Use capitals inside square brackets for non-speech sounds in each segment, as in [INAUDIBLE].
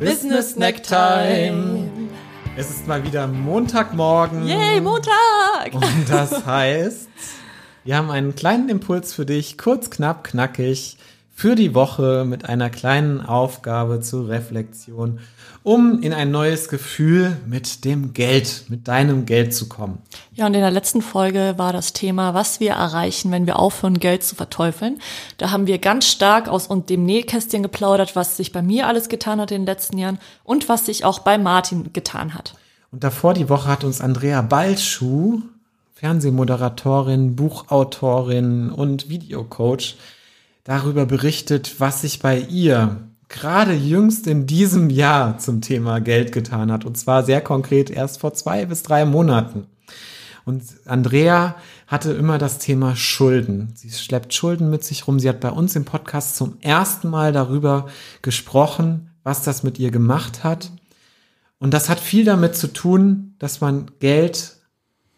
Business Snack Time. Es ist mal wieder Montagmorgen. Yay, Montag! Und das [LAUGHS] heißt, wir haben einen kleinen Impuls für dich, kurz, knapp, knackig, für die Woche mit einer kleinen Aufgabe zur Reflexion um in ein neues Gefühl mit dem Geld, mit deinem Geld zu kommen. Ja, und in der letzten Folge war das Thema, was wir erreichen, wenn wir aufhören, Geld zu verteufeln. Da haben wir ganz stark aus dem Nähkästchen geplaudert, was sich bei mir alles getan hat in den letzten Jahren und was sich auch bei Martin getan hat. Und davor die Woche hat uns Andrea Balschuh, Fernsehmoderatorin, Buchautorin und Videocoach, darüber berichtet, was sich bei ihr gerade jüngst in diesem Jahr zum Thema Geld getan hat. Und zwar sehr konkret erst vor zwei bis drei Monaten. Und Andrea hatte immer das Thema Schulden. Sie schleppt Schulden mit sich rum. Sie hat bei uns im Podcast zum ersten Mal darüber gesprochen, was das mit ihr gemacht hat. Und das hat viel damit zu tun, dass man Geld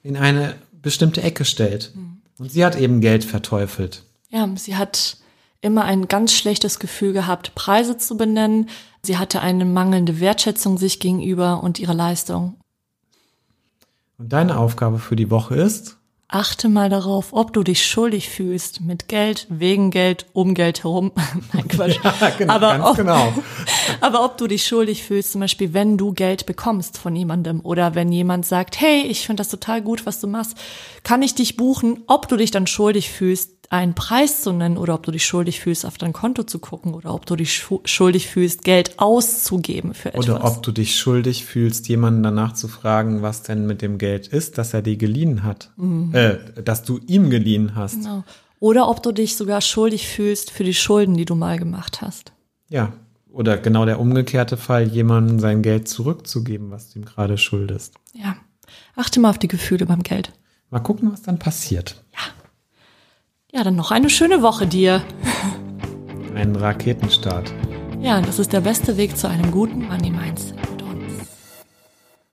in eine bestimmte Ecke stellt. Mhm. Und sie hat eben Geld verteufelt. Ja, sie hat immer ein ganz schlechtes Gefühl gehabt, Preise zu benennen. Sie hatte eine mangelnde Wertschätzung sich gegenüber und ihre Leistung. Und deine Aufgabe für die Woche ist? Achte mal darauf, ob du dich schuldig fühlst mit Geld, wegen Geld, um Geld herum. [LAUGHS] Nein, Quatsch. Ja, genau, aber, ob, genau. [LAUGHS] aber ob du dich schuldig fühlst, zum Beispiel, wenn du Geld bekommst von jemandem oder wenn jemand sagt, hey, ich finde das total gut, was du machst, kann ich dich buchen, ob du dich dann schuldig fühlst, einen Preis zu nennen oder ob du dich schuldig fühlst, auf dein Konto zu gucken oder ob du dich schuldig fühlst, Geld auszugeben für etwas. Oder ob du dich schuldig fühlst, jemanden danach zu fragen, was denn mit dem Geld ist, das er dir geliehen hat, mhm. äh, dass du ihm geliehen hast. Genau. Oder ob du dich sogar schuldig fühlst für die Schulden, die du mal gemacht hast. Ja, oder genau der umgekehrte Fall, jemandem sein Geld zurückzugeben, was du ihm gerade schuldest. Ja. Achte mal auf die Gefühle beim Geld. Mal gucken, was dann passiert. Ja. Dann noch eine schöne Woche dir. Einen Raketenstart. Ja, das ist der beste Weg zu einem guten Money Mindset.